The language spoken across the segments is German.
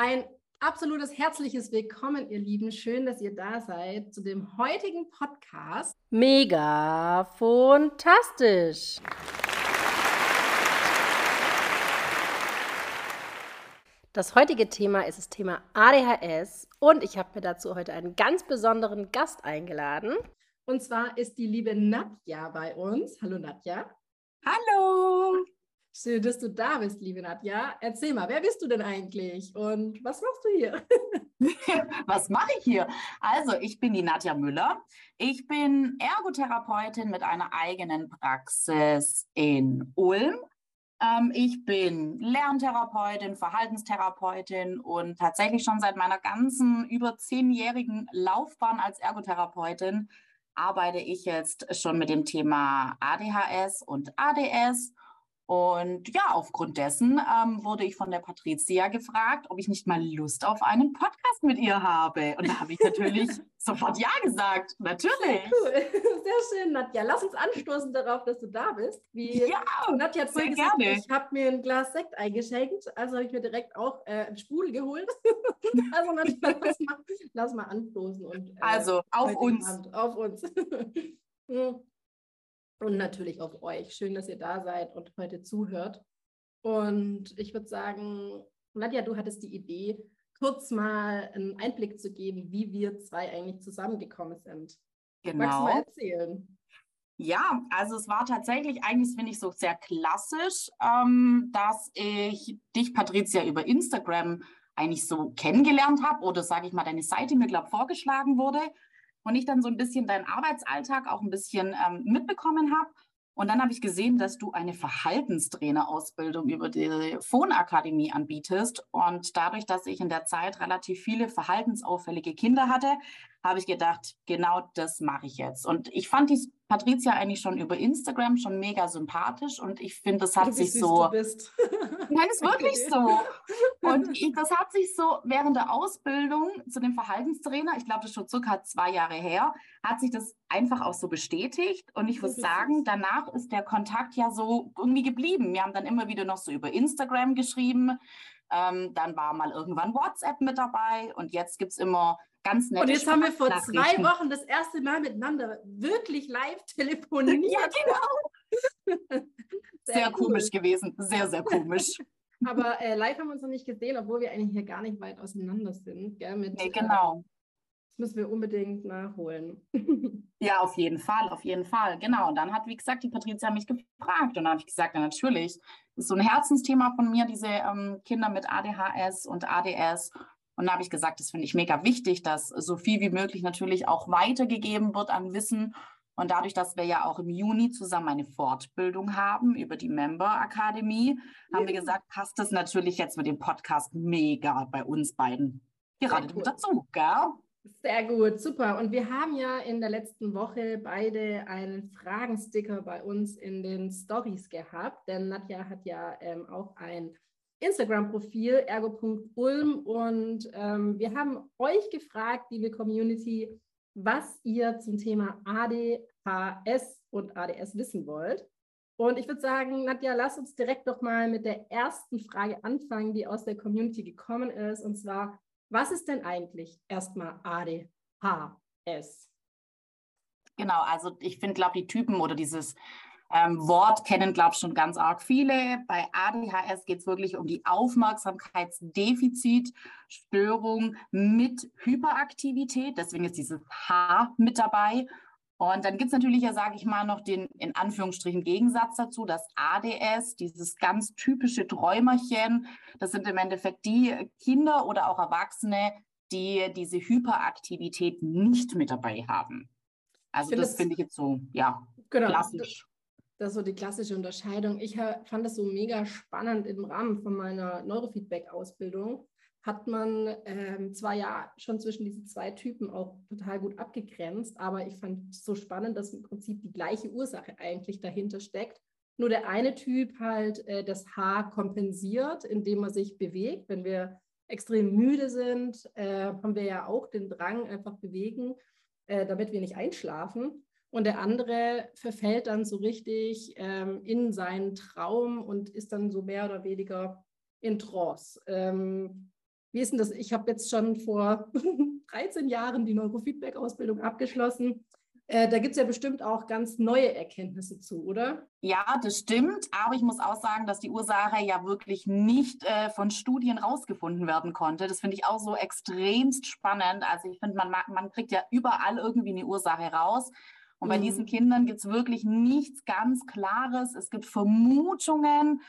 Ein absolutes herzliches Willkommen, ihr Lieben. Schön, dass ihr da seid zu dem heutigen Podcast. Mega fantastisch. Das heutige Thema ist das Thema ADHS und ich habe mir dazu heute einen ganz besonderen Gast eingeladen. Und zwar ist die liebe Nadja bei uns. Hallo Nadja. Hallo. Schön, dass du da bist, liebe Nadja. Erzähl mal, wer bist du denn eigentlich und was machst du hier? was mache ich hier? Also, ich bin die Nadja Müller. Ich bin Ergotherapeutin mit einer eigenen Praxis in Ulm. Ähm, ich bin Lerntherapeutin, Verhaltenstherapeutin und tatsächlich schon seit meiner ganzen über zehnjährigen Laufbahn als Ergotherapeutin arbeite ich jetzt schon mit dem Thema ADHS und ADS und ja, aufgrund dessen ähm, wurde ich von der Patricia gefragt, ob ich nicht mal Lust auf einen Podcast mit ihr habe. Und da habe ich natürlich sofort Ja gesagt. Natürlich. Cool. Sehr schön, Nadja. Lass uns anstoßen darauf, dass du da bist. Wie ja, Nadja hat sehr gesagt, gerne. ich habe mir ein Glas Sekt eingeschenkt. Also habe ich mir direkt auch äh, einen Sprudel geholt. also Nadja, lass mal, lass mal anstoßen. Und, äh, also auf uns. Auf uns. Und natürlich auf euch. Schön, dass ihr da seid und heute zuhört. Und ich würde sagen, Nadja, du hattest die Idee, kurz mal einen Einblick zu geben, wie wir zwei eigentlich zusammengekommen sind. Genau. Magst du mal genau. erzählen? Ja, also es war tatsächlich eigentlich, finde ich, so sehr klassisch, ähm, dass ich dich, Patricia, über Instagram eigentlich so kennengelernt habe oder sage ich mal, deine Seite mir, glaube vorgeschlagen wurde und ich dann so ein bisschen deinen Arbeitsalltag auch ein bisschen ähm, mitbekommen habe. Und dann habe ich gesehen, dass du eine Verhaltenstrainerausbildung über die Phonakademie anbietest. Und dadurch, dass ich in der Zeit relativ viele verhaltensauffällige Kinder hatte, habe ich gedacht, genau das mache ich jetzt. Und ich fand die Patricia eigentlich schon über Instagram schon mega sympathisch und ich finde, das hat sich so. Du bist. Nein, ist wirklich so. Und ich, das hat sich so während der Ausbildung zu dem Verhaltenstrainer, ich glaube, das ist schon circa zwei Jahre her, hat sich das einfach auch so bestätigt. Und ich muss sagen, danach ist der Kontakt ja so irgendwie geblieben. Wir haben dann immer wieder noch so über Instagram geschrieben. Ähm, dann war mal irgendwann WhatsApp mit dabei und jetzt gibt es immer ganz nett. Und jetzt haben wir vor zwei Wochen das erste Mal miteinander wirklich live telefoniert. ja, genau. sehr, sehr komisch gewesen. Sehr, sehr komisch. Aber äh, live haben wir uns noch nicht gesehen, obwohl wir eigentlich hier gar nicht weit auseinander sind. Gell, mit, nee, genau. Äh, das müssen wir unbedingt nachholen. ja, auf jeden Fall, auf jeden Fall. Genau. Und dann hat, wie gesagt, die Patricia mich gefragt. Und dann habe ich gesagt, ja, natürlich, das ist so ein Herzensthema von mir, diese ähm, Kinder mit ADHS und ADS. Und da habe ich gesagt, das finde ich mega wichtig, dass so viel wie möglich natürlich auch weitergegeben wird an Wissen. Und dadurch, dass wir ja auch im Juni zusammen eine Fortbildung haben über die Member Akademie, haben ja. wir gesagt, passt das natürlich jetzt mit dem Podcast mega bei uns beiden gerade cool. dazu, gell? Sehr gut, super. Und wir haben ja in der letzten Woche beide einen Fragensticker bei uns in den Stories gehabt, denn Nadja hat ja ähm, auch ein Instagram-Profil ergo.ulm und ähm, wir haben euch gefragt, liebe Community, was ihr zum Thema ADHS und ADS wissen wollt. Und ich würde sagen, Nadja, lass uns direkt doch mal mit der ersten Frage anfangen, die aus der Community gekommen ist. Und zwar, was ist denn eigentlich erstmal ADHS? Genau, also ich finde, glaube die Typen oder dieses ähm, Wort kennen, glaube ich, schon ganz arg viele. Bei ADHS geht es wirklich um die Aufmerksamkeitsdefizitstörung mit Hyperaktivität. Deswegen ist dieses H mit dabei. Und dann gibt es natürlich ja, sage ich mal, noch den in Anführungsstrichen Gegensatz dazu, das ADS, dieses ganz typische Träumerchen. Das sind im Endeffekt die Kinder oder auch Erwachsene, die diese Hyperaktivität nicht mit dabei haben. Also find das finde ich jetzt so, ja, genau, klassisch. Das ist so die klassische Unterscheidung. Ich fand das so mega spannend im Rahmen von meiner Neurofeedback-Ausbildung. Hat man ähm, zwar ja schon zwischen diesen zwei Typen auch total gut abgegrenzt, aber ich fand es so spannend, dass im Prinzip die gleiche Ursache eigentlich dahinter steckt. Nur der eine Typ halt äh, das Haar kompensiert, indem er sich bewegt. Wenn wir extrem müde sind, äh, haben wir ja auch den Drang, einfach bewegen, äh, damit wir nicht einschlafen. Und der andere verfällt dann so richtig ähm, in seinen Traum und ist dann so mehr oder weniger in Trance. Ähm, Wie ist denn das? Ich habe jetzt schon vor 13 Jahren die Neurofeedback-Ausbildung abgeschlossen. Äh, da gibt es ja bestimmt auch ganz neue Erkenntnisse zu, oder? Ja, das stimmt. Aber ich muss auch sagen, dass die Ursache ja wirklich nicht äh, von Studien rausgefunden werden konnte. Das finde ich auch so extremst spannend. Also ich finde, man, man kriegt ja überall irgendwie eine Ursache raus. Und bei mhm. diesen Kindern gibt es wirklich nichts ganz Klares. Es gibt Vermutungen,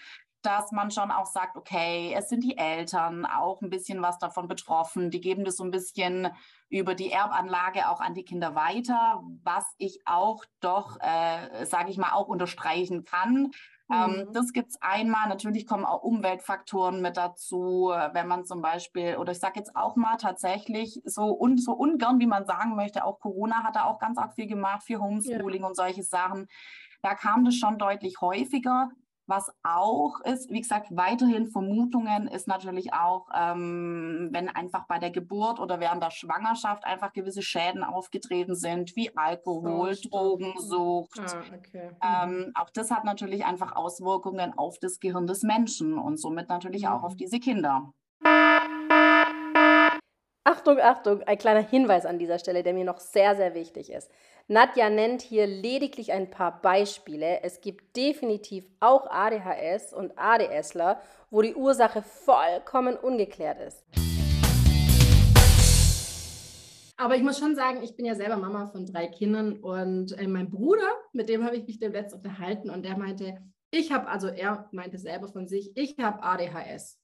dass man schon auch sagt, okay, es sind die Eltern auch ein bisschen was davon betroffen. Die geben das so ein bisschen über die Erbanlage auch an die Kinder weiter, was ich auch doch, äh, sage ich mal, auch unterstreichen kann. Ähm, mhm. Ähm, das gibt es einmal. Natürlich kommen auch Umweltfaktoren mit dazu, wenn man zum Beispiel, oder ich sage jetzt auch mal tatsächlich, so, un, so ungern, wie man sagen möchte, auch Corona hat da auch ganz arg viel gemacht für Homeschooling ja. und solche Sachen. Da kam das schon deutlich häufiger. Was auch ist, wie gesagt, weiterhin Vermutungen ist natürlich auch, ähm, wenn einfach bei der Geburt oder während der Schwangerschaft einfach gewisse Schäden aufgetreten sind, wie Alkohol, so, Drogensucht. Ah, okay. ähm, auch das hat natürlich einfach Auswirkungen auf das Gehirn des Menschen und somit natürlich mhm. auch auf mhm. diese Kinder. Achtung, Achtung, ein kleiner Hinweis an dieser Stelle, der mir noch sehr, sehr wichtig ist. Nadja nennt hier lediglich ein paar Beispiele. Es gibt definitiv auch ADHS und ADSler, wo die Ursache vollkommen ungeklärt ist. Aber ich muss schon sagen, ich bin ja selber Mama von drei Kindern und äh, mein Bruder, mit dem habe ich mich demnächst unterhalten und der meinte, ich habe, also er meinte selber von sich, ich habe ADHS.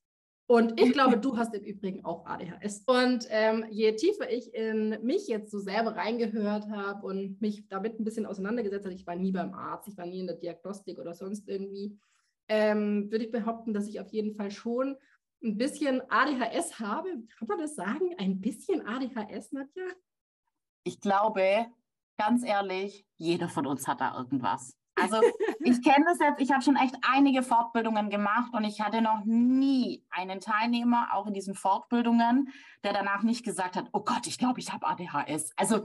Und ich glaube, du hast im Übrigen auch ADHS. Und ähm, je tiefer ich in mich jetzt so selber reingehört habe und mich damit ein bisschen auseinandergesetzt habe, ich war nie beim Arzt, ich war nie in der Diagnostik oder sonst irgendwie, ähm, würde ich behaupten, dass ich auf jeden Fall schon ein bisschen ADHS habe. Kann man das sagen? Ein bisschen ADHS, Nadja? Ich glaube, ganz ehrlich, jeder von uns hat da irgendwas. Also ich kenne das jetzt, ich habe schon echt einige Fortbildungen gemacht und ich hatte noch nie einen Teilnehmer, auch in diesen Fortbildungen, der danach nicht gesagt hat, oh Gott, ich glaube, ich habe ADHS. Also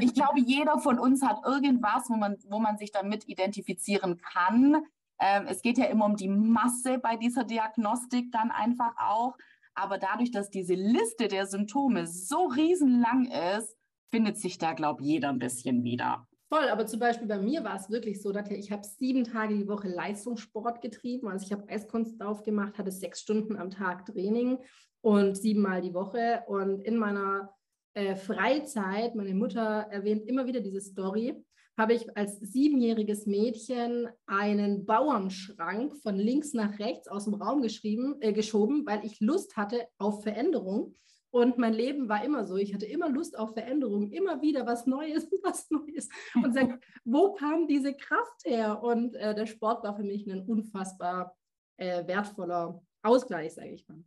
ich glaube, jeder von uns hat irgendwas, wo man, wo man sich damit identifizieren kann. Ähm, es geht ja immer um die Masse bei dieser Diagnostik dann einfach auch. Aber dadurch, dass diese Liste der Symptome so riesenlang ist, findet sich da, glaube ich, jeder ein bisschen wieder. Voll, aber zum Beispiel bei mir war es wirklich so, dass ich habe sieben Tage die Woche Leistungssport getrieben. Also ich habe Eiskunstlauf gemacht, hatte sechs Stunden am Tag Training und siebenmal die Woche. Und in meiner äh, Freizeit, meine Mutter erwähnt immer wieder diese Story, habe ich als siebenjähriges Mädchen einen Bauernschrank von links nach rechts aus dem Raum geschrieben, äh, geschoben, weil ich Lust hatte auf Veränderung. Und mein Leben war immer so. Ich hatte immer Lust auf Veränderung, immer wieder was Neues, was Neues. Und sag, wo kam diese Kraft her? Und äh, der Sport war für mich ein unfassbar äh, wertvoller Ausgleich, sage ich mal.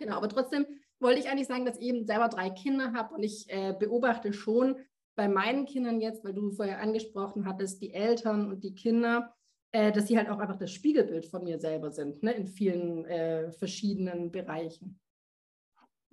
Genau, aber trotzdem wollte ich eigentlich sagen, dass ich eben selber drei Kinder habe und ich äh, beobachte schon bei meinen Kindern jetzt, weil du vorher angesprochen hattest, die Eltern und die Kinder, äh, dass sie halt auch einfach das Spiegelbild von mir selber sind, ne, in vielen äh, verschiedenen Bereichen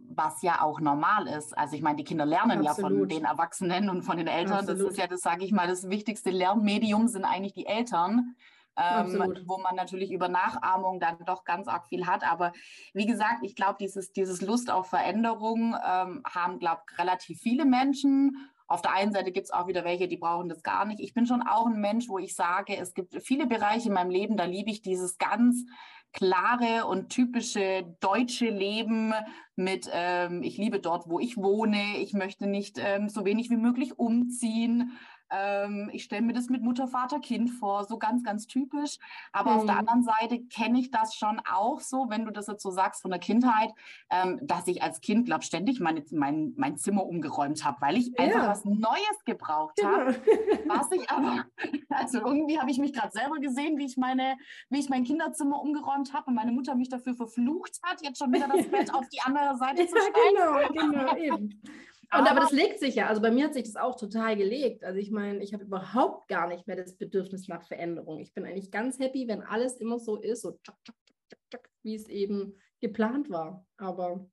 was ja auch normal ist. Also ich meine, die Kinder lernen Absolut. ja von den Erwachsenen und von den Eltern. Absolut. Das ist ja, das sage ich mal, das wichtigste Lernmedium sind eigentlich die Eltern. Ähm, wo man natürlich über Nachahmung dann doch ganz arg viel hat. Aber wie gesagt, ich glaube, dieses, dieses Lust auf Veränderung ähm, haben, glaube ich, relativ viele Menschen. Auf der einen Seite gibt es auch wieder welche, die brauchen das gar nicht. Ich bin schon auch ein Mensch, wo ich sage, es gibt viele Bereiche in meinem Leben, da liebe ich dieses ganz klare und typische deutsche Leben mit, ähm, ich liebe dort, wo ich wohne, ich möchte nicht ähm, so wenig wie möglich umziehen. Ähm, ich stelle mir das mit Mutter, Vater, Kind vor, so ganz, ganz typisch. Aber mhm. auf der mhm. anderen Seite kenne ich das schon auch so, wenn du das jetzt so sagst von der Kindheit, ähm, dass ich als Kind, glaube ständig meine, mein, mein Zimmer umgeräumt habe, weil ich ja. einfach was Neues gebraucht ja. habe. Was ich aber, also irgendwie habe ich mich gerade selber gesehen, wie ich meine, wie ich mein Kinderzimmer umgeräumt habe und meine Mutter mich dafür verflucht hat, jetzt schon wieder das Bett auf die andere Seite zu stellen. Genau, genau, eben. Und aber, das legt sich ja, also bei mir hat sich das auch total gelegt. Also ich meine, ich habe überhaupt gar nicht mehr das Bedürfnis nach Veränderung. Ich bin eigentlich ganz happy, wenn alles immer so ist, so tschak, tschak, tschak, wie es eben geplant war. Aber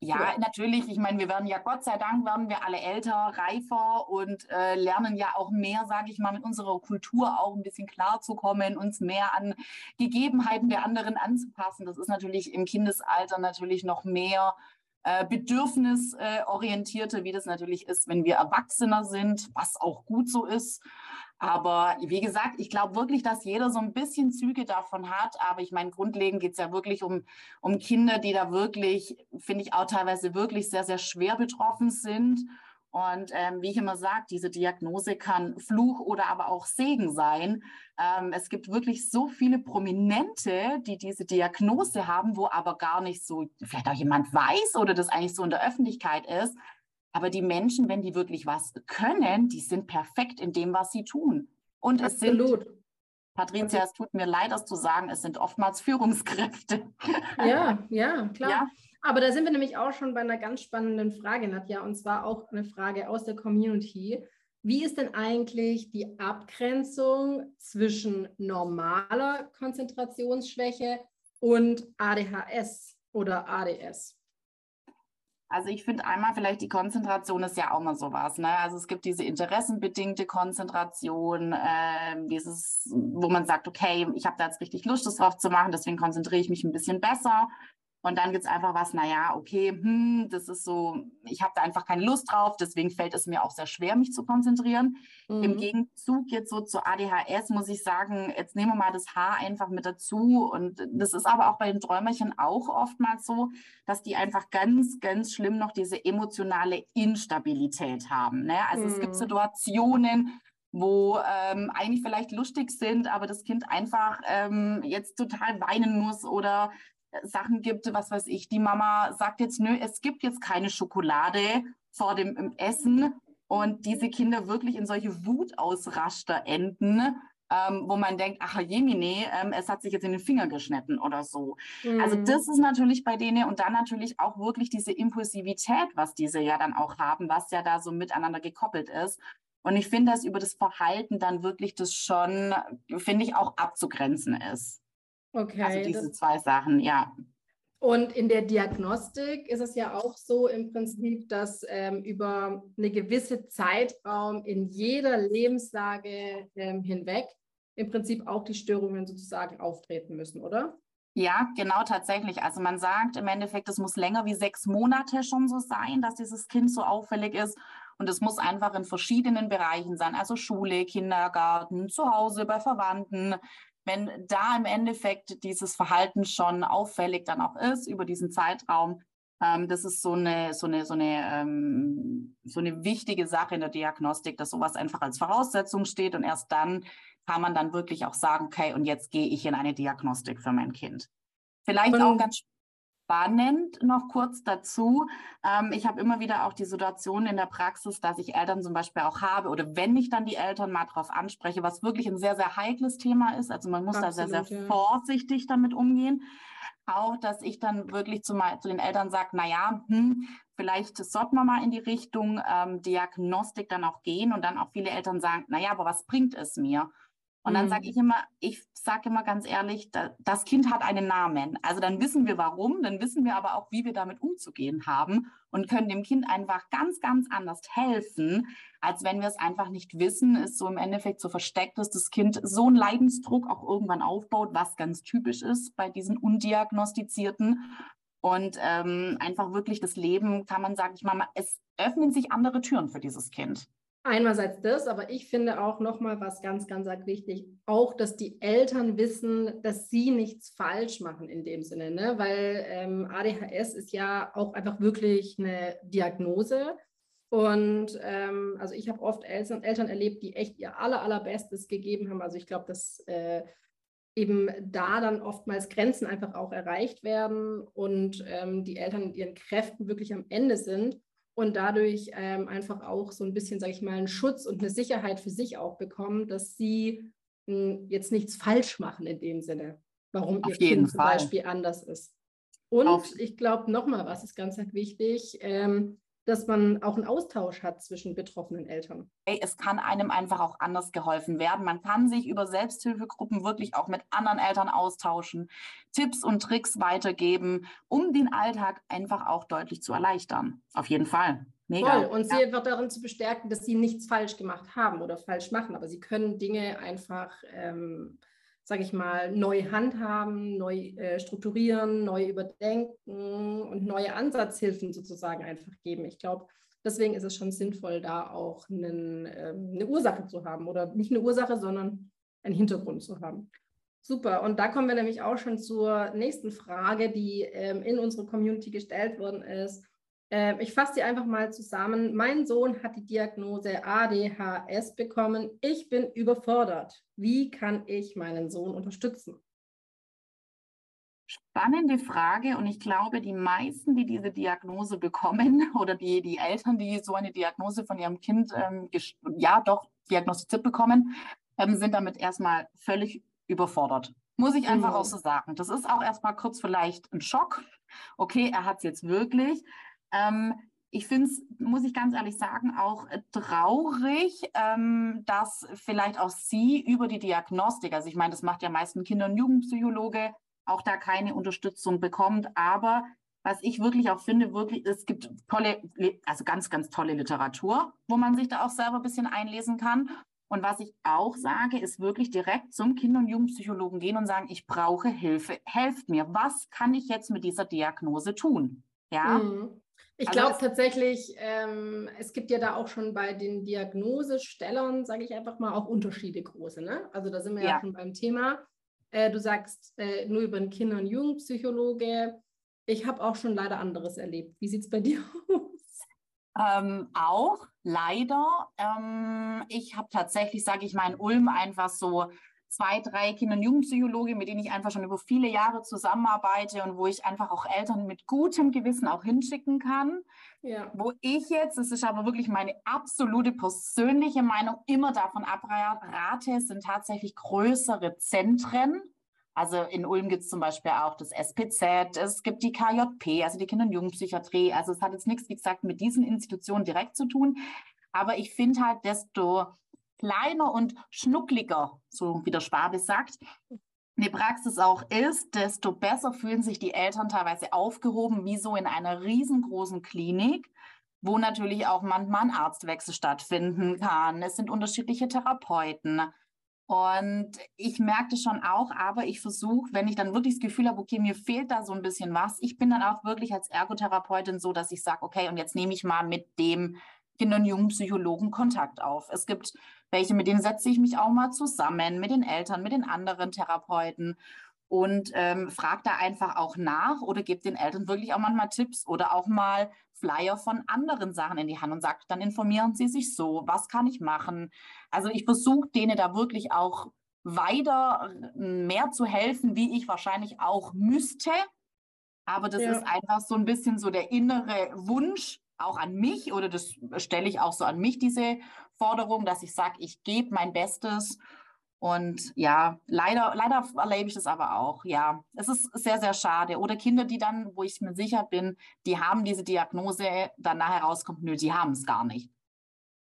Ja, ja, natürlich. Ich meine, wir werden ja Gott sei Dank werden wir alle älter, reifer und äh, lernen ja auch mehr, sage ich mal, mit unserer Kultur auch ein bisschen klarzukommen, uns mehr an Gegebenheiten der anderen anzupassen. Das ist natürlich im Kindesalter natürlich noch mehr äh, bedürfnisorientierte, wie das natürlich ist, wenn wir Erwachsener sind, was auch gut so ist. Aber wie gesagt, ich glaube wirklich, dass jeder so ein bisschen Züge davon hat. Aber ich meine, grundlegend geht es ja wirklich um, um Kinder, die da wirklich, finde ich auch teilweise wirklich sehr, sehr schwer betroffen sind. Und ähm, wie ich immer sage, diese Diagnose kann Fluch oder aber auch Segen sein. Ähm, es gibt wirklich so viele Prominente, die diese Diagnose haben, wo aber gar nicht so, vielleicht auch jemand weiß oder das eigentlich so in der Öffentlichkeit ist. Aber die Menschen, wenn die wirklich was können, die sind perfekt in dem, was sie tun. Und Absolut. es sind, Patricia, es tut mir leid, das zu sagen, es sind oftmals Führungskräfte. Ja, ja, klar. Ja. Aber da sind wir nämlich auch schon bei einer ganz spannenden Frage, Nadja, und zwar auch eine Frage aus der Community. Wie ist denn eigentlich die Abgrenzung zwischen normaler Konzentrationsschwäche und ADHS oder ADS? Also ich finde einmal vielleicht die Konzentration ist ja auch mal sowas. Ne? Also es gibt diese interessenbedingte Konzentration, äh, dieses, wo man sagt, okay, ich habe da jetzt richtig Lust, das drauf zu machen, deswegen konzentriere ich mich ein bisschen besser. Und dann gibt es einfach was, naja, okay, hm, das ist so, ich habe da einfach keine Lust drauf, deswegen fällt es mir auch sehr schwer, mich zu konzentrieren. Mhm. Im Gegenzug jetzt so zu ADHS muss ich sagen, jetzt nehmen wir mal das Haar einfach mit dazu. Und das ist aber auch bei den Träumerchen auch oftmals so, dass die einfach ganz, ganz schlimm noch diese emotionale Instabilität haben. Ne? Also mhm. es gibt mhm. Situationen, wo ähm, eigentlich vielleicht lustig sind, aber das Kind einfach ähm, jetzt total weinen muss oder Sachen gibt, was weiß ich, die Mama sagt jetzt, nö, es gibt jetzt keine Schokolade vor dem Essen und diese Kinder wirklich in solche Wutausraster enden, ähm, wo man denkt, ach Jemine, ähm, es hat sich jetzt in den Finger geschnitten oder so. Mhm. Also das ist natürlich bei denen und dann natürlich auch wirklich diese Impulsivität, was diese ja dann auch haben, was ja da so miteinander gekoppelt ist. Und ich finde, dass über das Verhalten dann wirklich das schon, finde ich, auch abzugrenzen ist. Okay. Also diese zwei Sachen, ja. Und in der Diagnostik ist es ja auch so im Prinzip, dass ähm, über eine gewisse Zeitraum in jeder Lebenslage ähm, hinweg im Prinzip auch die Störungen sozusagen auftreten müssen, oder? Ja, genau tatsächlich. Also man sagt im Endeffekt, es muss länger wie sechs Monate schon so sein, dass dieses Kind so auffällig ist. Und es muss einfach in verschiedenen Bereichen sein, also Schule, Kindergarten, zu Hause bei Verwandten, wenn da im Endeffekt dieses Verhalten schon auffällig dann auch ist über diesen Zeitraum, ähm, das ist so eine, so, eine, so, eine, ähm, so eine wichtige Sache in der Diagnostik, dass sowas einfach als Voraussetzung steht und erst dann kann man dann wirklich auch sagen, okay, und jetzt gehe ich in eine Diagnostik für mein Kind. Vielleicht und, auch ganz spannend noch kurz dazu. Ähm, ich habe immer wieder auch die Situation in der Praxis, dass ich Eltern zum Beispiel auch habe oder wenn ich dann die Eltern mal darauf anspreche, was wirklich ein sehr, sehr heikles Thema ist. Also man muss Absolut, da sehr, sehr vorsichtig damit umgehen. Auch, dass ich dann wirklich zu, mal, zu den Eltern sage, naja, hm, vielleicht sollten wir mal in die Richtung ähm, Diagnostik dann auch gehen und dann auch viele Eltern sagen, naja, aber was bringt es mir? Und dann sage mhm. ich immer, ich sage immer ganz ehrlich, das Kind hat einen Namen. Also dann wissen wir warum, dann wissen wir aber auch, wie wir damit umzugehen haben und können dem Kind einfach ganz, ganz anders helfen, als wenn wir es einfach nicht wissen, ist so im Endeffekt so versteckt, dass das Kind so einen Leidensdruck auch irgendwann aufbaut, was ganz typisch ist bei diesen undiagnostizierten. Und ähm, einfach wirklich das Leben, kann man sagen, ich mal, es öffnen sich andere Türen für dieses Kind. Einerseits das, aber ich finde auch nochmal was ganz, ganz wichtig, auch, dass die Eltern wissen, dass sie nichts falsch machen in dem Sinne, ne? weil ähm, ADHS ist ja auch einfach wirklich eine Diagnose. Und ähm, also ich habe oft Eltern, Eltern erlebt, die echt ihr aller, allerbestes gegeben haben. Also ich glaube, dass äh, eben da dann oftmals Grenzen einfach auch erreicht werden und ähm, die Eltern in ihren Kräften wirklich am Ende sind und dadurch ähm, einfach auch so ein bisschen, sage ich mal, einen Schutz und eine Sicherheit für sich auch bekommen, dass sie mh, hm, jetzt nichts falsch machen in dem Sinne, warum Auf ihr Kind zum Fall. Beispiel anders ist. Und Auf ich glaube, nochmal, was ist ganz wichtig, ähm, dass man auch einen Austausch hat zwischen betroffenen Eltern. Es kann einem einfach auch anders geholfen werden. Man kann sich über Selbsthilfegruppen wirklich auch mit anderen Eltern austauschen, Tipps und Tricks weitergeben, um den Alltag einfach auch deutlich zu erleichtern. Auf jeden Fall. Mega. Voll. Und ja. sie einfach darin zu bestärken, dass sie nichts falsch gemacht haben oder falsch machen, aber sie können Dinge einfach ähm, sage ich mal, neu handhaben, neu äh, strukturieren, neu überdenken und neue Ansatzhilfen sozusagen einfach geben. Ich glaube, deswegen ist es schon sinnvoll, da auch einen, äh, eine Ursache zu haben oder nicht eine Ursache, sondern einen Hintergrund zu haben. Super. Und da kommen wir nämlich auch schon zur nächsten Frage, die ähm, in unsere Community gestellt worden ist. Ähm, ich fasse die einfach mal zusammen. Mein Sohn hat die Diagnose ADHS bekommen. Ich bin überfordert. Wie kann ich meinen Sohn unterstützen? Spannende Frage und ich glaube, die meisten, die diese Diagnose bekommen oder die, die Eltern, die so eine Diagnose von ihrem Kind ähm, ja doch diagnostiziert bekommen, ähm, sind damit erstmal völlig überfordert. Muss ich einfach mhm. auch so sagen. Das ist auch erstmal kurz vielleicht ein Schock. Okay, er hat es jetzt wirklich. Ähm, ich finde es, muss ich ganz ehrlich sagen, auch traurig, ähm, dass vielleicht auch Sie über die Diagnostik, also ich meine, das macht ja meistens Kinder- und Jugendpsychologe, auch da keine Unterstützung bekommt. Aber was ich wirklich auch finde, wirklich, es gibt tolle, also ganz, ganz tolle Literatur, wo man sich da auch selber ein bisschen einlesen kann. Und was ich auch sage, ist wirklich direkt zum Kinder- und Jugendpsychologen gehen und sagen, ich brauche Hilfe, helft mir. Was kann ich jetzt mit dieser Diagnose tun? Ja. Mhm. Ich glaube tatsächlich, ähm, es gibt ja da auch schon bei den Diagnosestellern, sage ich einfach mal, auch Unterschiede große. Ne? Also da sind wir ja, ja schon beim Thema. Äh, du sagst äh, nur über einen Kinder- und Jugendpsychologe. Ich habe auch schon leider anderes erlebt. Wie sieht es bei dir aus? Ähm, auch leider. Ähm, ich habe tatsächlich, sage ich mal, in Ulm einfach so zwei, drei Kinder- und Jugendpsychologe, mit denen ich einfach schon über viele Jahre zusammenarbeite und wo ich einfach auch Eltern mit gutem Gewissen auch hinschicken kann. Ja. Wo ich jetzt, das ist aber wirklich meine absolute persönliche Meinung, immer davon abrate, sind tatsächlich größere Zentren. Also in Ulm gibt es zum Beispiel auch das SPZ, es gibt die KJP, also die Kinder- und Jugendpsychiatrie. Also es hat jetzt nichts, wie gesagt, mit diesen Institutionen direkt zu tun. Aber ich finde halt, desto kleiner und schnuckliger, so wie der Schwabe sagt, eine Praxis auch ist, desto besser fühlen sich die Eltern teilweise aufgehoben, wie so in einer riesengroßen Klinik, wo natürlich auch manchmal ein Arztwechsel stattfinden kann. Es sind unterschiedliche Therapeuten. Und ich merkte schon auch, aber ich versuche, wenn ich dann wirklich das Gefühl habe, okay, mir fehlt da so ein bisschen was, ich bin dann auch wirklich als Ergotherapeutin so, dass ich sage, okay, und jetzt nehme ich mal mit dem Kinder- und Jugendpsychologen Kontakt auf. Es gibt welche, mit denen setze ich mich auch mal zusammen, mit den Eltern, mit den anderen Therapeuten und ähm, frage da einfach auch nach oder gebe den Eltern wirklich auch manchmal Tipps oder auch mal Flyer von anderen Sachen in die Hand und sagt, dann informieren sie sich so, was kann ich machen. Also ich versuche denen da wirklich auch weiter mehr zu helfen, wie ich wahrscheinlich auch müsste. Aber das ja. ist einfach so ein bisschen so der innere Wunsch, auch an mich oder das stelle ich auch so an mich, diese Forderung, dass ich sage, ich gebe mein Bestes. Und ja, leider, leider erlebe ich das aber auch. Ja, es ist sehr, sehr schade. Oder Kinder, die dann, wo ich mir sicher bin, die haben diese Diagnose, dann nachher rauskommt, nö, die haben es gar nicht.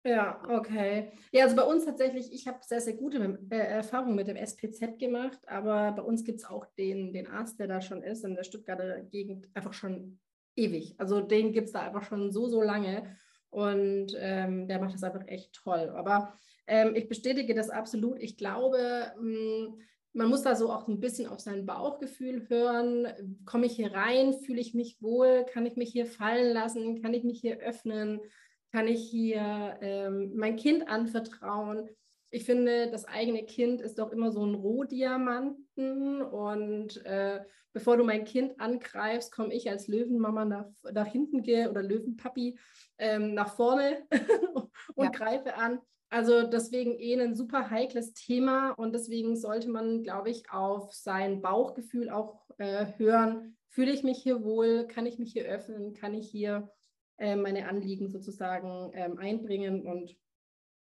Ja, okay. Ja, also bei uns tatsächlich, ich habe sehr, sehr gute äh, Erfahrungen mit dem SPZ gemacht, aber bei uns gibt es auch den, den Arzt, der da schon ist, in der Stuttgarter Gegend einfach schon ewig. Also den gibt es da einfach schon so, so lange. Und ähm, der macht das einfach echt toll. Aber ähm, ich bestätige das absolut. Ich glaube, mh, hm, man muss da so auch ein bisschen auf sein Bauchgefühl hören. Komme ich hier rein? Fühle ich mich wohl? Kann ich mich hier fallen lassen? Kann ich mich hier öffnen? Kann ich hier ähm, mein Kind anvertrauen? Ich finde, das eigene Kind ist doch immer so ein Rohdiamanten und äh, bevor du mein Kind angreifst, komme ich als Löwenmama nach, nach hinten oder Löwenpapi ähm, nach vorne und ja. greife an. Also deswegen eh ein super heikles Thema und deswegen sollte man, glaube ich, auf sein Bauchgefühl auch äh, hören. Fühle ich mich hier wohl? Kann ich mich hier öffnen? Kann ich hier äh, meine Anliegen sozusagen ähm, einbringen? Und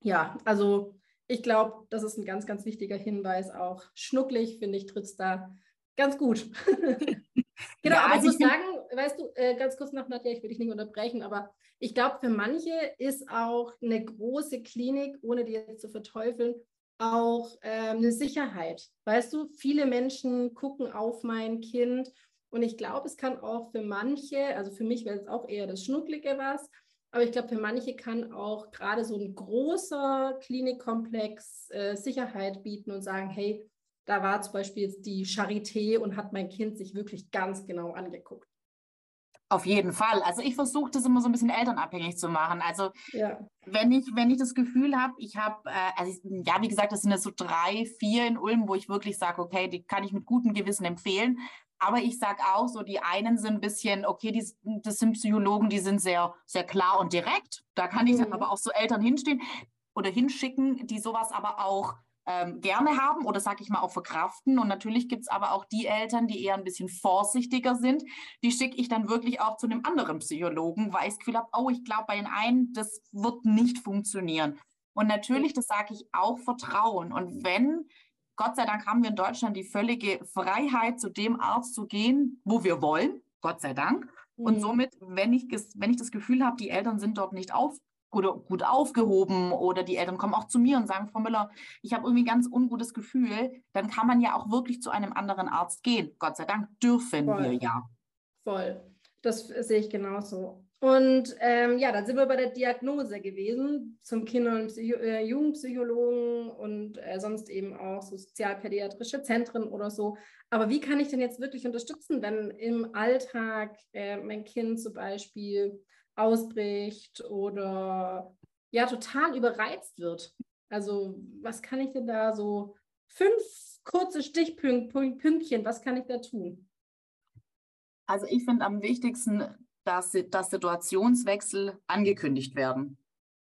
ja, also ich glaube, das ist ein ganz, ganz wichtiger Hinweis auch. Schnucklig, finde ich, tritt es da ganz gut. Genau, ja, aber ich muss sagen, weißt du, äh, ganz kurz nach Nadja, ich will dich nicht unterbrechen, aber ich glaube, für manche ist auch eine große Klinik, ohne die jetzt zu verteufeln, auch äh, eine Sicherheit. Weißt du, viele Menschen gucken auf mein Kind und ich glaube, es kann auch für manche, also für mich wäre es auch eher das Schnucklige was, aber ich glaube, für manche kann auch gerade so ein großer Klinikkomplex äh, Sicherheit bieten und sagen, hey, da war zum Beispiel jetzt die Charité und hat mein Kind sich wirklich ganz genau angeguckt. Auf jeden Fall. Also ich versuche das immer so ein bisschen elternabhängig zu machen. Also ja. wenn ich wenn ich das Gefühl habe, ich habe, äh, also ich, ja wie gesagt, das sind jetzt so drei, vier in Ulm, wo ich wirklich sage, okay, die kann ich mit gutem Gewissen empfehlen. Aber ich sage auch so, die einen sind ein bisschen, okay, die, das sind Psychologen, die sind sehr, sehr klar und direkt. Da kann ich mhm. dann aber auch so Eltern hinstehen oder hinschicken, die sowas aber auch ähm, gerne haben oder sage ich mal auch verkraften. Und natürlich gibt es aber auch die Eltern, die eher ein bisschen vorsichtiger sind. Die schicke ich dann wirklich auch zu einem anderen Psychologen, weil ich das Gefühl habe, oh, ich glaube bei den einen, das wird nicht funktionieren. Und natürlich, das sage ich auch, Vertrauen. Und wenn Gott sei Dank haben wir in Deutschland die völlige Freiheit, zu dem Arzt zu gehen, wo wir wollen. Gott sei Dank. Und mhm. somit, wenn ich, wenn ich das Gefühl habe, die Eltern sind dort nicht auf, gut, gut aufgehoben oder die Eltern kommen auch zu mir und sagen, Frau Müller, ich habe irgendwie ein ganz ungutes Gefühl, dann kann man ja auch wirklich zu einem anderen Arzt gehen. Gott sei Dank dürfen Voll. wir ja. Voll. Das sehe ich genauso. Und ähm, ja, dann sind wir bei der Diagnose gewesen zum Kinder- und Psycho äh, Jugendpsychologen und äh, sonst eben auch so sozialpädiatrische Zentren oder so. Aber wie kann ich denn jetzt wirklich unterstützen, wenn im Alltag äh, mein Kind zum Beispiel ausbricht oder ja total überreizt wird? Also was kann ich denn da so fünf kurze Stichpünktchen, was kann ich da tun? Also ich finde am wichtigsten, dass, dass Situationswechsel angekündigt werden.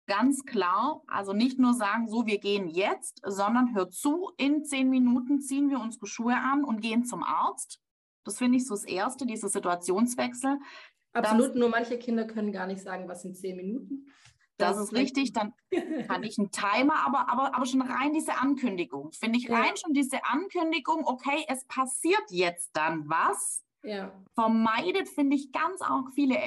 Ganz klar, also nicht nur sagen, so, wir gehen jetzt, sondern hört zu, in zehn Minuten ziehen wir unsere Schuhe an und gehen zum Arzt. Das finde ich so das Erste, dieser Situationswechsel. Absolut, das, nur manche Kinder können gar nicht sagen, was sind zehn Minuten. Das, das ist richtig, dann kann ich einen Timer, aber, aber, aber schon rein diese Ankündigung. Finde ich rein ja. schon diese Ankündigung, okay, es passiert jetzt dann was ja. Vermeidet, finde ich, ganz auch viele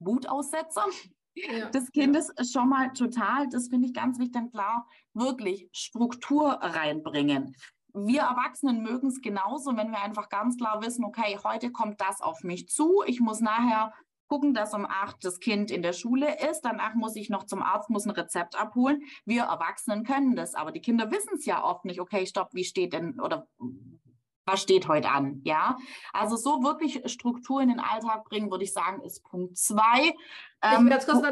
Wutaussetzer ja. des Kindes ja. schon mal total. Das finde ich ganz wichtig, dann klar, wirklich Struktur reinbringen. Wir Erwachsenen mögen es genauso, wenn wir einfach ganz klar wissen, okay, heute kommt das auf mich zu. Ich muss nachher gucken, dass um acht das Kind in der Schule ist. Danach muss ich noch zum Arzt, muss ein Rezept abholen. Wir Erwachsenen können das, aber die Kinder wissen es ja oft nicht. Okay, stopp, wie steht denn oder was steht heute an, ja? Also so wirklich Struktur in den Alltag bringen, würde ich sagen, ist Punkt zwei. Ähm, ganz, kurz,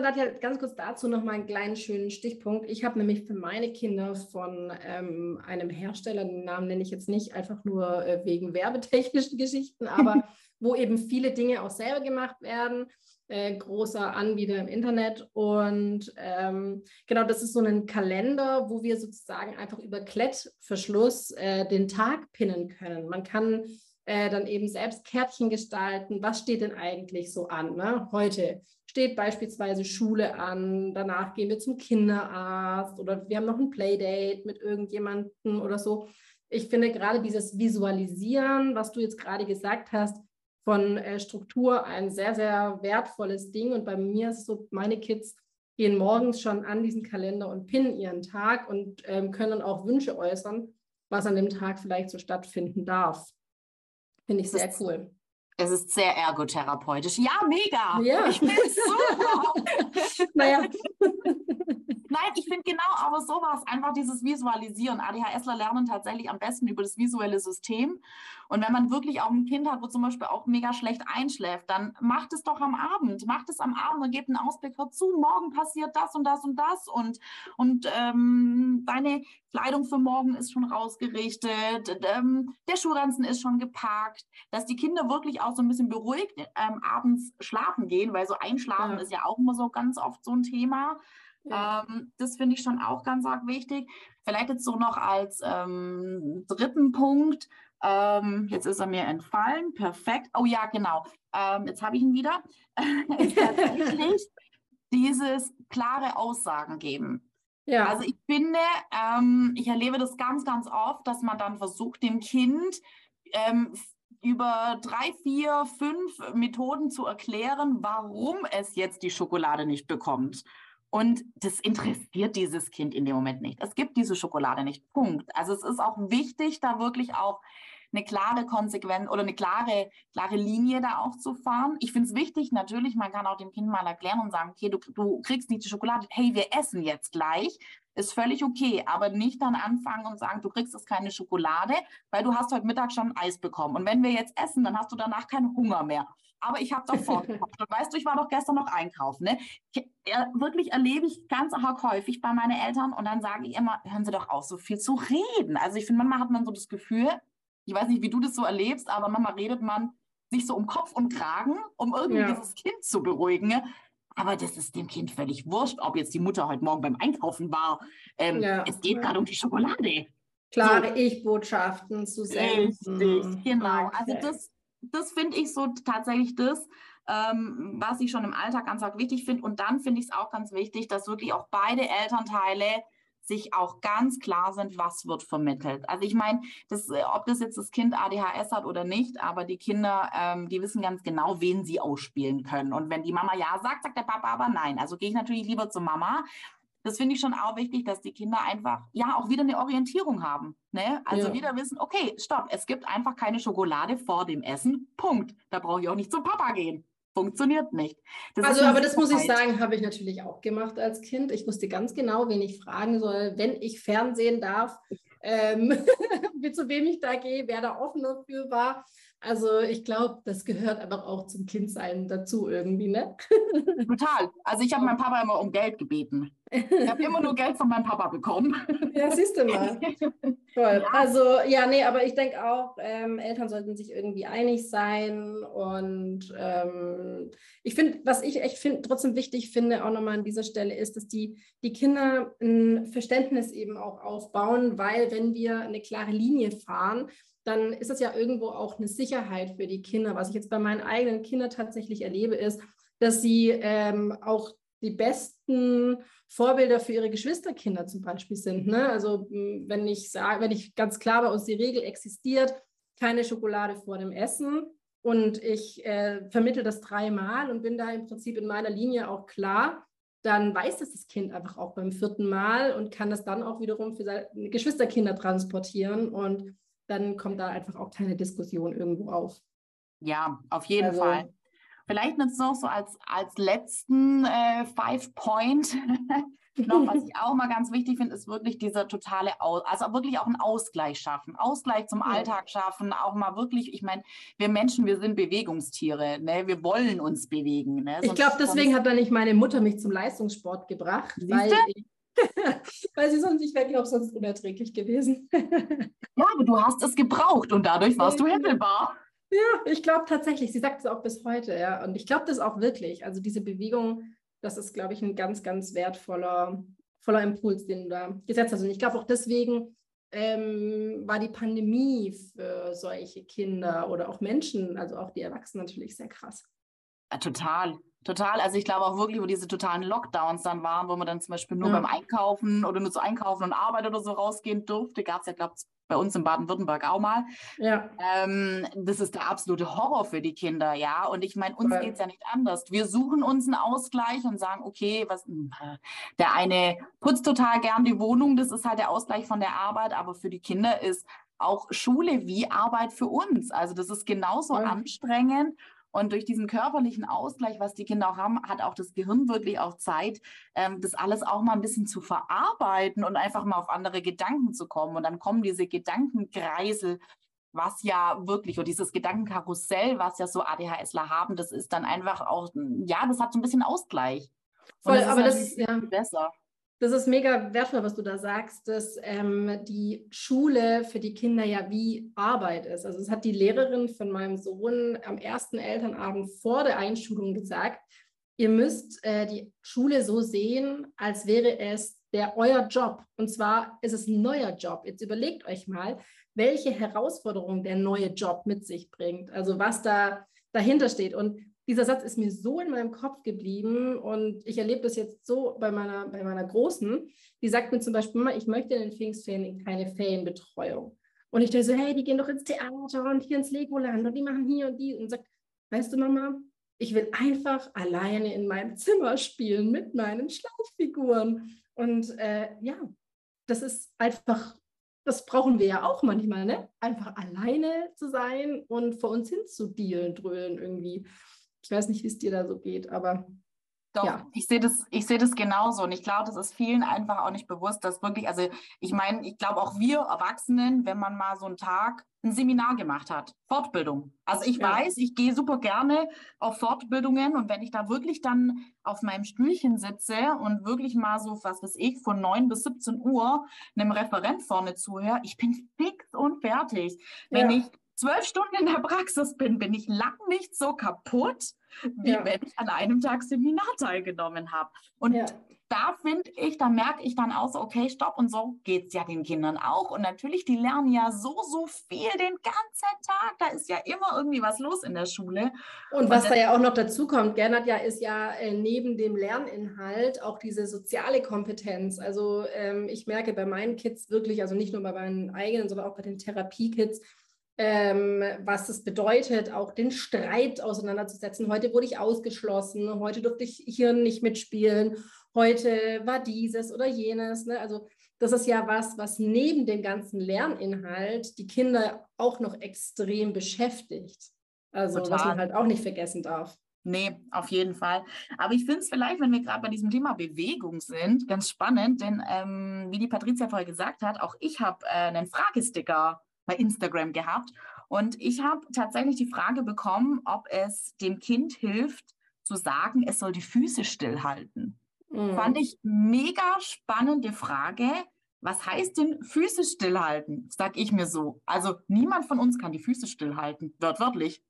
ganz kurz dazu noch mal einen kleinen schönen Stichpunkt. Ich habe nämlich für meine Kinder von ähm, einem Hersteller, den Namen nenne ich jetzt nicht, einfach nur äh, wegen werbetechnischen Geschichten, aber wo eben viele Dinge auch selber gemacht werden äh, großer Anbieter im Internet. Und ähm, genau, das ist so ein Kalender, wo wir sozusagen einfach über Klettverschluss äh, den Tag pinnen können. Man kann äh, dann eben selbst Kärtchen gestalten. Was steht denn eigentlich so an? Ne? Heute steht beispielsweise Schule an, danach gehen wir zum Kinderarzt oder wir haben noch ein Playdate mit irgendjemandem oder so. Ich finde gerade dieses Visualisieren, was du jetzt gerade gesagt hast, von äh, Struktur ein sehr, sehr wertvolles Ding. Und bei mir ist es so, meine Kids gehen morgens schon an diesen Kalender und pinnen ihren Tag und ähm, können auch Wünsche äußern, was an dem Tag vielleicht so stattfinden darf. Finde ich sehr ist, cool. Es ist sehr ergotherapeutisch. Ja, mega. Ja. Ich es super. naja. Nein, ich finde genau aber sowas, einfach dieses Visualisieren. ADHSler lernen tatsächlich am besten über das visuelle System. Und wenn man wirklich auch ein Kind hat, wo zum Beispiel auch mega schlecht einschläft, dann macht es doch am Abend. Macht es am Abend und gebt einen Ausblick, hör zu, morgen passiert das und das und das. Und, und ähm, deine Kleidung für morgen ist schon rausgerichtet, ähm, der Schuhranzen ist schon gepackt, dass die Kinder wirklich auch so ein bisschen beruhigt ähm, abends schlafen gehen, weil so Einschlafen ja. ist ja auch immer so ganz oft so ein Thema. Ja. Ähm, das finde ich schon auch ganz arg wichtig. Vielleicht jetzt so noch als ähm, dritten Punkt. Ähm, jetzt ist er mir entfallen. Perfekt. Oh ja, genau. Ähm, jetzt habe ich ihn wieder. ist tatsächlich dieses klare Aussagen geben. Ja. Also ich finde, ähm, ich erlebe das ganz, ganz oft, dass man dann versucht, dem Kind ähm, über drei, vier, fünf Methoden zu erklären, warum es jetzt die Schokolade nicht bekommt. Und das interessiert dieses Kind in dem Moment nicht. Es gibt diese Schokolade nicht. Punkt. Also es ist auch wichtig, da wirklich auch eine klare Konsequenz oder eine klare, klare Linie da auch zu fahren. Ich finde es wichtig, natürlich, man kann auch dem Kind mal erklären und sagen, okay, du, du kriegst nicht die Schokolade, hey, wir essen jetzt gleich. Ist völlig okay, aber nicht dann anfangen und sagen, du kriegst jetzt keine Schokolade, weil du hast heute Mittag schon Eis bekommen. Und wenn wir jetzt essen, dann hast du danach keinen Hunger mehr. Aber ich habe davor gekocht. Und weißt du, ich war doch gestern noch einkaufen. Ne? Ich, wirklich erlebe ich ganz arg häufig bei meinen Eltern und dann sage ich immer, hören Sie doch auf, so viel zu reden. Also ich finde, manchmal hat man so das Gefühl, ich weiß nicht, wie du das so erlebst, aber manchmal redet man sich so um Kopf und Kragen, um irgendwie ja. dieses Kind zu beruhigen. Aber das ist dem Kind völlig wurscht, ob jetzt die Mutter heute Morgen beim Einkaufen war. Ähm, ja. Es geht ja. gerade um die Schokolade. Klare so. Ich-Botschaften zu senden. Richtig, genau. Okay. Also das, das finde ich so tatsächlich das, ähm, was ich schon im Alltag ganz arg wichtig finde. Und dann finde ich es auch ganz wichtig, dass wirklich auch beide Elternteile sich auch ganz klar sind, was wird vermittelt. Also ich meine, das, äh, ob das jetzt das Kind ADHS hat oder nicht, aber die Kinder, ähm, die wissen ganz genau, wen sie ausspielen können. Und wenn die Mama ja sagt, sagt der Papa aber nein. Also gehe ich natürlich lieber zur Mama. Das finde ich schon auch wichtig, dass die Kinder einfach ja auch wieder eine Orientierung haben. Ne? Also ja. wieder wissen, okay, stopp, es gibt einfach keine Schokolade vor dem Essen. Punkt. Da brauche ich auch nicht zum Papa gehen funktioniert nicht. Das also, aber das muss ich sagen, habe ich natürlich auch gemacht als Kind. Ich wusste ganz genau, wen ich fragen soll, wenn ich Fernsehen darf, ähm, zu wem ich da gehe, wer da offen dafür war. Also ich glaube, das gehört aber auch zum Kindsein dazu irgendwie, ne? Total. Also ich habe meinen Papa immer um Geld gebeten. Ich habe immer nur Geld von meinem Papa bekommen. Ja, siehst du mal. Toll. Ja. Also ja, nee, aber ich denke auch, ähm, Eltern sollten sich irgendwie einig sein. Und ähm, ich finde, was ich echt find, trotzdem wichtig finde, auch nochmal an dieser Stelle, ist, dass die, die Kinder ein Verständnis eben auch aufbauen, weil wenn wir eine klare Linie fahren, dann ist das ja irgendwo auch eine Sicherheit für die Kinder. Was ich jetzt bei meinen eigenen Kindern tatsächlich erlebe, ist, dass sie ähm, auch die besten Vorbilder für ihre Geschwisterkinder zum Beispiel sind. Ne? Also wenn ich sage, wenn ich ganz klar bei uns die Regel existiert, keine Schokolade vor dem Essen und ich äh, vermittle das dreimal und bin da im Prinzip in meiner Linie auch klar, dann weiß das das Kind einfach auch beim vierten Mal und kann das dann auch wiederum für seine Geschwisterkinder transportieren und dann kommt da einfach auch keine Diskussion irgendwo auf. Ja, auf jeden also, Fall. Vielleicht noch so als, als letzten äh, Five Point. noch, was ich auch mal ganz wichtig finde, ist wirklich dieser totale, Aus also wirklich auch einen Ausgleich schaffen. Ausgleich zum. Alltag schaffen, auch mal wirklich, ich meine, wir Menschen, wir sind Bewegungstiere, ne? wir wollen uns bewegen. Ne? ich glaube, deswegen hat dann nicht meine Mutter mich zum Leistungssport gebracht, weil ich, Weil sie sonst, ich wäre, glaube sonst unerträglich gewesen. ja, aber du hast es gebraucht und dadurch warst du händelbar. Ja, ich glaube tatsächlich. Sie sagt es auch bis heute, ja. Und ich glaube das auch wirklich. Also diese Bewegung, das ist, glaube ich, ein ganz, ganz wertvoller voller Impuls, den du da gesetzt hast. Und ich glaube auch deswegen ähm, war die Pandemie für solche Kinder oder auch Menschen, also auch die Erwachsenen natürlich sehr krass. Ja, total. Total, also ich glaube auch wirklich, wo diese totalen Lockdowns dann waren, wo man dann zum Beispiel nur ja. beim Einkaufen oder nur zu Einkaufen und Arbeit oder so rausgehen durfte, gab es ja, glaube ich, bei uns in Baden-Württemberg auch mal. Ja. Ähm, das ist der absolute Horror für die Kinder, ja. Und ich meine, uns ja. geht es ja nicht anders. Wir suchen uns einen Ausgleich und sagen, okay, was, hm, der eine putzt total gern die Wohnung, das ist halt der Ausgleich von der Arbeit, aber für die Kinder ist auch Schule wie Arbeit für uns. Also das ist genauso ja. anstrengend. Und durch diesen körperlichen Ausgleich, was die Kinder auch haben, hat auch das Gehirn wirklich auch Zeit, ähm, das alles auch mal ein bisschen zu verarbeiten und einfach mal auf andere Gedanken zu kommen. Und dann kommen diese Gedankenkreisel, was ja wirklich, oder dieses Gedankenkarussell, was ja so ADHSler haben, das ist dann einfach auch, ja, das hat so ein bisschen Ausgleich. Voll, das aber das ist ja besser. Das ist mega wertvoll, was du da sagst, dass ähm, die Schule für die Kinder ja wie Arbeit ist. Also es hat die Lehrerin von meinem Sohn am ersten Elternabend vor der Einschulung gesagt, ihr müsst äh, die Schule so sehen, als wäre es der euer Job. Und zwar ist es ein neuer Job. Jetzt überlegt euch mal, welche Herausforderungen der neue Job mit sich bringt. Also was da dahinter steht. Und dieser Satz ist mir so in meinem Kopf geblieben und ich erlebe das jetzt so bei meiner, bei meiner Großen. Die sagt mir zum Beispiel, Mama, ich möchte in den Pfingstferien keine Ferienbetreuung. Und ich dachte so, hey, die gehen doch ins Theater und hier ins Legoland und die machen hier und die. Und sagt, weißt du, Mama, ich will einfach alleine in meinem Zimmer spielen mit meinen Schleichfiguren. Und äh, ja, das ist einfach, das brauchen wir ja auch manchmal, ne? Einfach alleine zu sein und vor uns hin zu dealen, dröhlen irgendwie. Ich weiß nicht, wie es dir da so geht, aber doch, ja. ich sehe das, ich sehe das genauso. Und ich glaube, das ist vielen einfach auch nicht bewusst, dass wirklich, also ich meine, ich glaube auch wir Erwachsenen, wenn man mal so einen Tag ein Seminar gemacht hat, Fortbildung. Also ich ja. weiß, ich gehe super gerne auf Fortbildungen und wenn ich da wirklich dann auf meinem Stühlchen sitze und wirklich mal so, was weiß ich, von 9 bis 17 Uhr einem Referent vorne zuhöre, ich bin fix und fertig. Wenn ja. ich zwölf Stunden in der Praxis bin, bin ich lang nicht so kaputt, wie ja. wenn ich an einem Tag Seminar teilgenommen habe. Und ja. da finde ich, da merke ich dann auch so, okay, stopp, und so geht es ja den Kindern auch. Und natürlich, die lernen ja so, so viel den ganzen Tag. Da ist ja immer irgendwie was los in der Schule. Und, und was da ja auch noch dazu kommt, Gernot, ja, ist ja äh, neben dem Lerninhalt auch diese soziale Kompetenz. Also ähm, ich merke bei meinen Kids wirklich, also nicht nur bei meinen eigenen, sondern auch bei den Therapiekids, ähm, was es bedeutet, auch den Streit auseinanderzusetzen. Heute wurde ich ausgeschlossen, heute durfte ich hier nicht mitspielen, heute war dieses oder jenes. Ne? Also das ist ja was, was neben dem ganzen Lerninhalt die Kinder auch noch extrem beschäftigt. Also Total. was man halt auch nicht vergessen darf. Nee, auf jeden Fall. Aber ich finde es vielleicht, wenn wir gerade bei diesem Thema Bewegung sind, ganz spannend, denn ähm, wie die Patricia vorher gesagt hat, auch ich habe äh, einen Fragesticker bei Instagram gehabt. Und ich habe tatsächlich die Frage bekommen, ob es dem Kind hilft, zu sagen, es soll die Füße stillhalten. Mhm. Fand ich mega spannende Frage. Was heißt denn Füße stillhalten? Sag ich mir so. Also niemand von uns kann die Füße stillhalten, wörtwörtlich.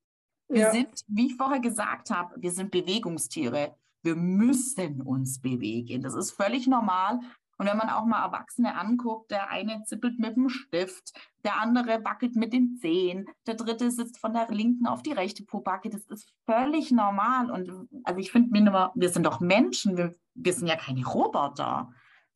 Wir ja. sind, wie ich vorher gesagt habe, wir sind Bewegungstiere. Wir müssen uns bewegen. Das ist völlig normal. Und wenn man auch mal Erwachsene anguckt, der eine zippelt mit dem Stift, der andere wackelt mit den Zehen, der dritte sitzt von der linken auf die rechte Pobacke. Das ist völlig normal. Und also ich finde, wir sind doch Menschen, wir, wir sind ja keine Roboter.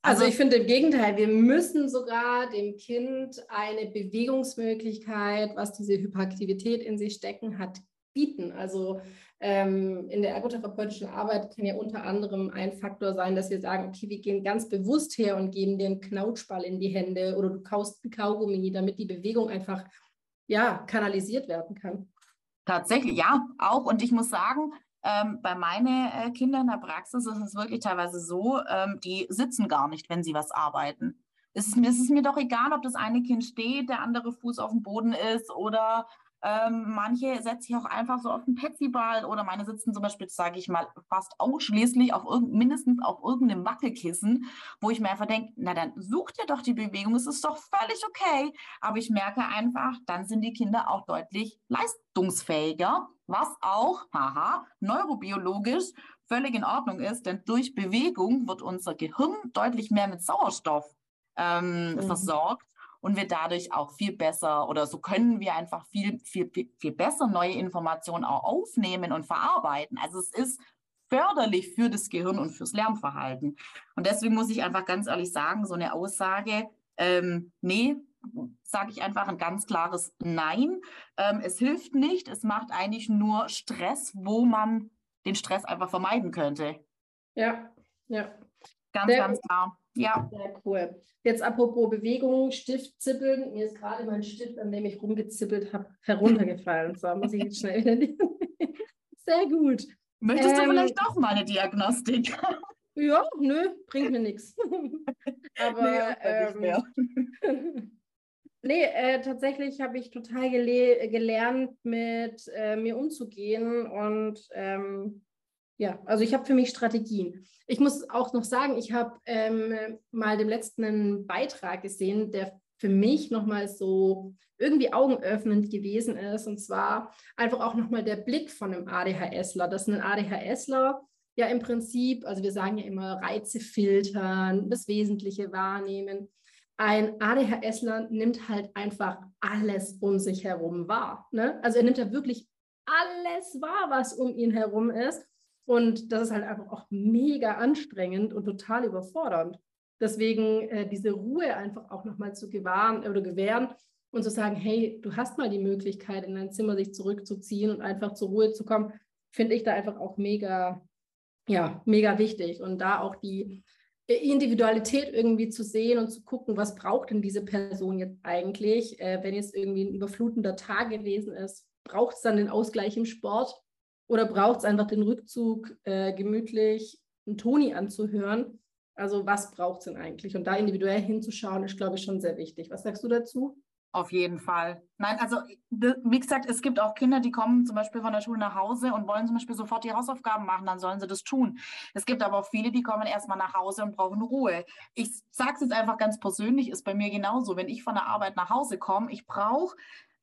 Also, also ich finde im Gegenteil, wir müssen sogar dem Kind eine Bewegungsmöglichkeit, was diese Hyperaktivität in sich stecken hat, bieten. Also ähm, in der ergotherapeutischen Arbeit kann ja unter anderem ein Faktor sein, dass wir sagen, okay, wir gehen ganz bewusst her und geben dir einen Knautschball in die Hände oder du kaust einen Kaugummi, damit die Bewegung einfach ja, kanalisiert werden kann. Tatsächlich, ja, auch. Und ich muss sagen, ähm, bei meinen äh, Kindern in der Praxis ist es wirklich teilweise so, ähm, die sitzen gar nicht, wenn sie was arbeiten. Es ist, es ist mir doch egal, ob das eine Kind steht, der andere Fuß auf dem Boden ist oder ähm, manche setzen sich auch einfach so auf den Petsyball oder meine sitzen zum Beispiel, sage ich mal, fast ausschließlich auf mindestens auf irgendeinem Wackelkissen, wo ich mir einfach denke, na dann such dir doch die Bewegung, es ist doch völlig okay. Aber ich merke einfach, dann sind die Kinder auch deutlich leistungsfähiger, was auch, haha, neurobiologisch völlig in Ordnung ist, denn durch Bewegung wird unser Gehirn deutlich mehr mit Sauerstoff ähm, mhm. versorgt und wir dadurch auch viel besser oder so können wir einfach viel, viel, viel besser neue Informationen auch aufnehmen und verarbeiten. Also es ist förderlich für das Gehirn und fürs Lernverhalten. Und deswegen muss ich einfach ganz ehrlich sagen, so eine Aussage, ähm, nee, sage ich einfach ein ganz klares Nein. Ähm, es hilft nicht, es macht eigentlich nur Stress, wo man den Stress einfach vermeiden könnte. Ja, ja. Ganz, Sehr ganz klar. Ja. Sehr cool. Jetzt apropos Bewegung, Stift zippeln. Mir ist gerade mein Stift, an dem ich rumgezippelt habe, heruntergefallen. So muss ich jetzt schnell wieder Sehr gut. Möchtest ähm, du vielleicht doch mal eine Diagnostik? Ja, nö, bringt mir nichts. Aber nee, ähm, nee äh, tatsächlich habe ich total gele gelernt, mit äh, mir umzugehen und ähm, ja, also ich habe für mich Strategien. Ich muss auch noch sagen, ich habe ähm, mal dem letzten Beitrag gesehen, der für mich nochmal so irgendwie augenöffnend gewesen ist. Und zwar einfach auch nochmal der Blick von einem ADHSler. Das ist ein ADHSler ja im Prinzip, also wir sagen ja immer Reize filtern, das Wesentliche wahrnehmen. Ein ADHSler nimmt halt einfach alles um sich herum wahr. Ne? Also er nimmt ja wirklich alles wahr, was um ihn herum ist und das ist halt einfach auch mega anstrengend und total überfordernd. Deswegen äh, diese Ruhe einfach auch nochmal zu gewahren oder gewähren und zu sagen, hey, du hast mal die Möglichkeit, in dein Zimmer sich zurückzuziehen und einfach zur Ruhe zu kommen, finde ich da einfach auch mega, ja, mega wichtig. Und da auch die Individualität irgendwie zu sehen und zu gucken, was braucht denn diese Person jetzt eigentlich, äh, wenn jetzt irgendwie ein überflutender Tag gewesen ist, braucht es dann den Ausgleich im Sport oder braucht es einfach den Rückzug, äh, gemütlich einen Toni anzuhören? Also was braucht es denn eigentlich? Und da individuell hinzuschauen, ist, glaube ich, schon sehr wichtig. Was sagst du dazu? Auf jeden Fall. Nein, also wie gesagt, es gibt auch Kinder, die kommen zum Beispiel von der Schule nach Hause und wollen zum Beispiel sofort die Hausaufgaben machen, dann sollen sie das tun. Es gibt aber auch viele, die kommen erstmal nach Hause und brauchen Ruhe. Ich sage es jetzt einfach ganz persönlich, ist bei mir genauso. Wenn ich von der Arbeit nach Hause komme, ich brauche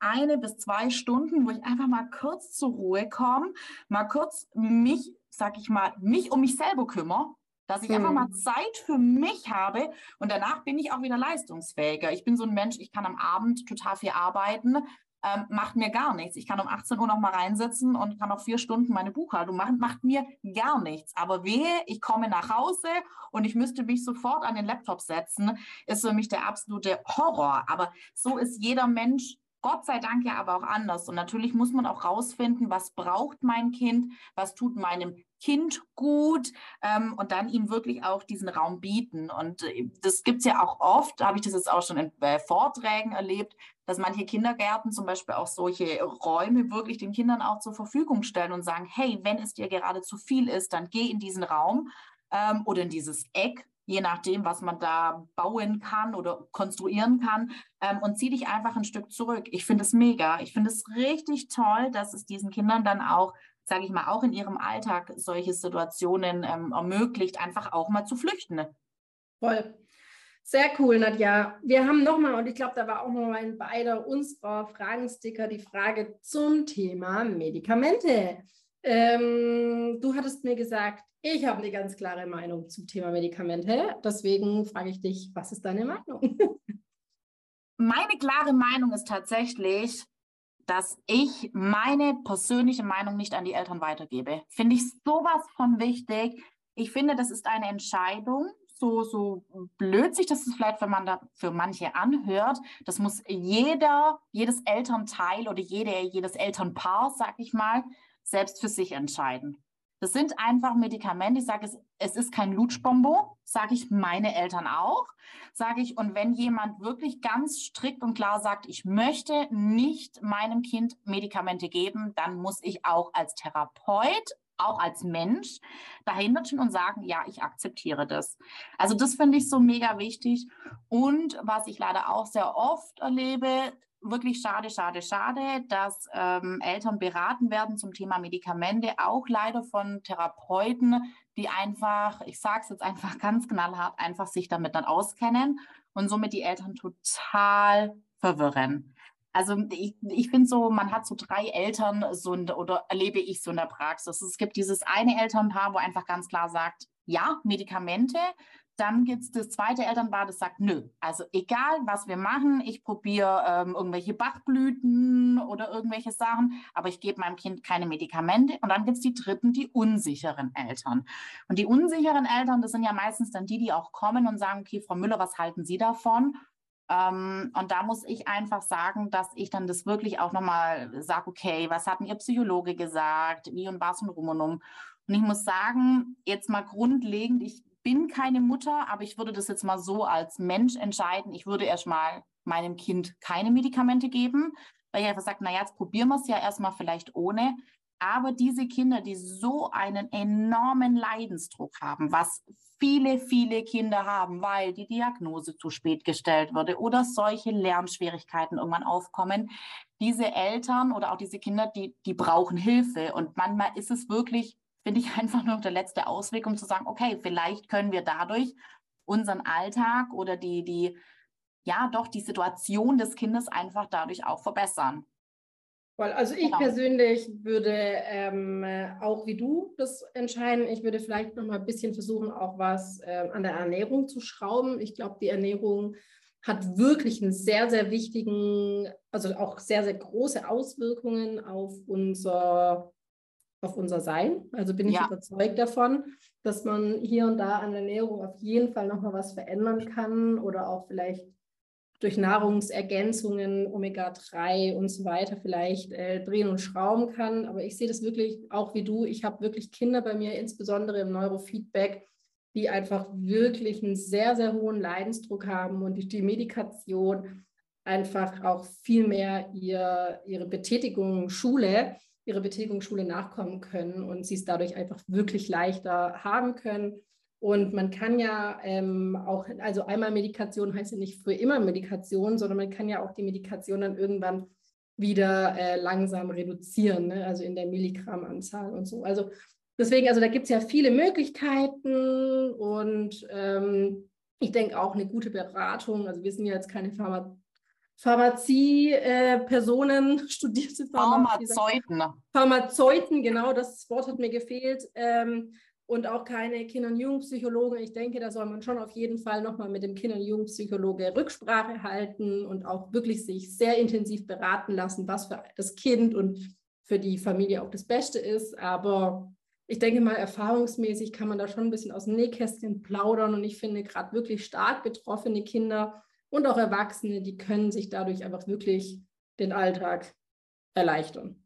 eine bis zwei Stunden, wo ich einfach mal kurz zur Ruhe komme, mal kurz mich, sag ich mal, mich um mich selber kümmere dass ich einfach mal hm. Zeit für mich habe und danach bin ich auch wieder leistungsfähiger. Ich bin so ein Mensch, ich kann am Abend total viel arbeiten, ähm, macht mir gar nichts. Ich kann um 18 Uhr noch mal reinsitzen und kann auch vier Stunden meine Buchhaltung machen, macht mir gar nichts. Aber wehe, ich komme nach Hause und ich müsste mich sofort an den Laptop setzen, ist für mich der absolute Horror. Aber so ist jeder Mensch Gott sei Dank ja aber auch anders. Und natürlich muss man auch rausfinden, was braucht mein Kind, was tut meinem Kind gut ähm, und dann ihm wirklich auch diesen Raum bieten. Und äh, das gibt es ja auch oft, habe ich das jetzt auch schon in äh, Vorträgen erlebt, dass manche Kindergärten zum Beispiel auch solche Räume wirklich den Kindern auch zur Verfügung stellen und sagen, hey, wenn es dir gerade zu viel ist, dann geh in diesen Raum ähm, oder in dieses Eck je nachdem, was man da bauen kann oder konstruieren kann ähm, und zieh dich einfach ein Stück zurück. Ich finde es mega. Ich finde es richtig toll, dass es diesen Kindern dann auch, sage ich mal, auch in ihrem Alltag solche Situationen ähm, ermöglicht, einfach auch mal zu flüchten. Voll. Sehr cool, Nadja. Wir haben nochmal, und ich glaube, da war auch nochmal in beider unserer Fragensticker die Frage zum Thema Medikamente. Ähm, du hattest mir gesagt, ich habe eine ganz klare Meinung zum Thema Medikamente. Deswegen frage ich dich, was ist deine Meinung? Meine klare Meinung ist tatsächlich, dass ich meine persönliche Meinung nicht an die Eltern weitergebe. Finde ich sowas von wichtig. Ich finde, das ist eine Entscheidung. So, so blöd sich das vielleicht für, man da, für manche anhört. Das muss jeder, jedes Elternteil oder jede, jedes Elternpaar, sag ich mal, selbst für sich entscheiden. Das sind einfach Medikamente. Ich sage, es, es ist kein Lutschbombo, sage ich meine Eltern auch. Sage ich, und wenn jemand wirklich ganz strikt und klar sagt, ich möchte nicht meinem Kind Medikamente geben, dann muss ich auch als Therapeut auch als Mensch dahinter stehen und sagen, ja, ich akzeptiere das. Also das finde ich so mega wichtig. Und was ich leider auch sehr oft erlebe, wirklich schade, schade, schade, dass ähm, Eltern beraten werden zum Thema Medikamente, auch leider von Therapeuten, die einfach, ich sage es jetzt einfach ganz knallhart, einfach sich damit dann auskennen und somit die Eltern total verwirren. Also ich, ich finde so, man hat so drei Eltern so in, oder erlebe ich so in der Praxis. Es gibt dieses eine Elternpaar, wo einfach ganz klar sagt, ja, Medikamente, dann gibt es das zweite Elternpaar, das sagt, nö, also egal, was wir machen, ich probiere ähm, irgendwelche Bachblüten oder irgendwelche Sachen, aber ich gebe meinem Kind keine Medikamente. Und dann gibt es die dritten, die unsicheren Eltern. Und die unsicheren Eltern, das sind ja meistens dann die, die auch kommen und sagen, okay, Frau Müller, was halten Sie davon? Ähm, und da muss ich einfach sagen, dass ich dann das wirklich auch nochmal sage, okay, was hat denn Ihr Psychologe gesagt? Wie und was und rum und um. Und ich muss sagen, jetzt mal grundlegend, ich bin keine Mutter, aber ich würde das jetzt mal so als Mensch entscheiden. Ich würde erstmal meinem Kind keine Medikamente geben, weil ich einfach sage, naja, jetzt probieren wir es ja erstmal vielleicht ohne. Aber diese Kinder, die so einen enormen Leidensdruck haben, was viele, viele Kinder haben, weil die Diagnose zu spät gestellt wurde oder solche Lernschwierigkeiten irgendwann aufkommen, diese Eltern oder auch diese Kinder, die, die brauchen Hilfe. Und manchmal ist es wirklich finde ich einfach nur der letzte Ausweg, um zu sagen, okay, vielleicht können wir dadurch unseren Alltag oder die, die, ja, doch die Situation des Kindes einfach dadurch auch verbessern. Also ich genau. persönlich würde ähm, auch wie du das entscheiden. Ich würde vielleicht noch mal ein bisschen versuchen, auch was äh, an der Ernährung zu schrauben. Ich glaube, die Ernährung hat wirklich einen sehr, sehr wichtigen, also auch sehr, sehr große Auswirkungen auf unser auf unser Sein. Also bin ich ja. überzeugt davon, dass man hier und da an der Ernährung auf jeden Fall nochmal was verändern kann oder auch vielleicht durch Nahrungsergänzungen, Omega-3 und so weiter vielleicht äh, drehen und schrauben kann. Aber ich sehe das wirklich auch wie du. Ich habe wirklich Kinder bei mir, insbesondere im Neurofeedback, die einfach wirklich einen sehr, sehr hohen Leidensdruck haben und die, die Medikation einfach auch viel mehr ihr, ihre Betätigung Schule, ihre Betätigung Schule nachkommen können und sie es dadurch einfach wirklich leichter haben können. Und man kann ja ähm, auch, also einmal Medikation heißt ja nicht für immer Medikation, sondern man kann ja auch die Medikation dann irgendwann wieder äh, langsam reduzieren, ne? also in der Milligrammanzahl und so. Also deswegen, also da gibt es ja viele Möglichkeiten und ähm, ich denke auch eine gute Beratung. Also wir sind ja jetzt keine Pharma Pharmazie-Personen, äh, studierte Pharmazeuten. Pharmazeuten, genau, das Wort hat mir gefehlt. Ähm, und auch keine Kinder- und Jugendpsychologen. Ich denke, da soll man schon auf jeden Fall nochmal mit dem Kinder- und Jugendpsychologe Rücksprache halten und auch wirklich sich sehr intensiv beraten lassen, was für das Kind und für die Familie auch das Beste ist. Aber ich denke mal, erfahrungsmäßig kann man da schon ein bisschen aus dem Nähkästchen plaudern. Und ich finde gerade wirklich stark betroffene Kinder und auch Erwachsene, die können sich dadurch einfach wirklich den Alltag erleichtern.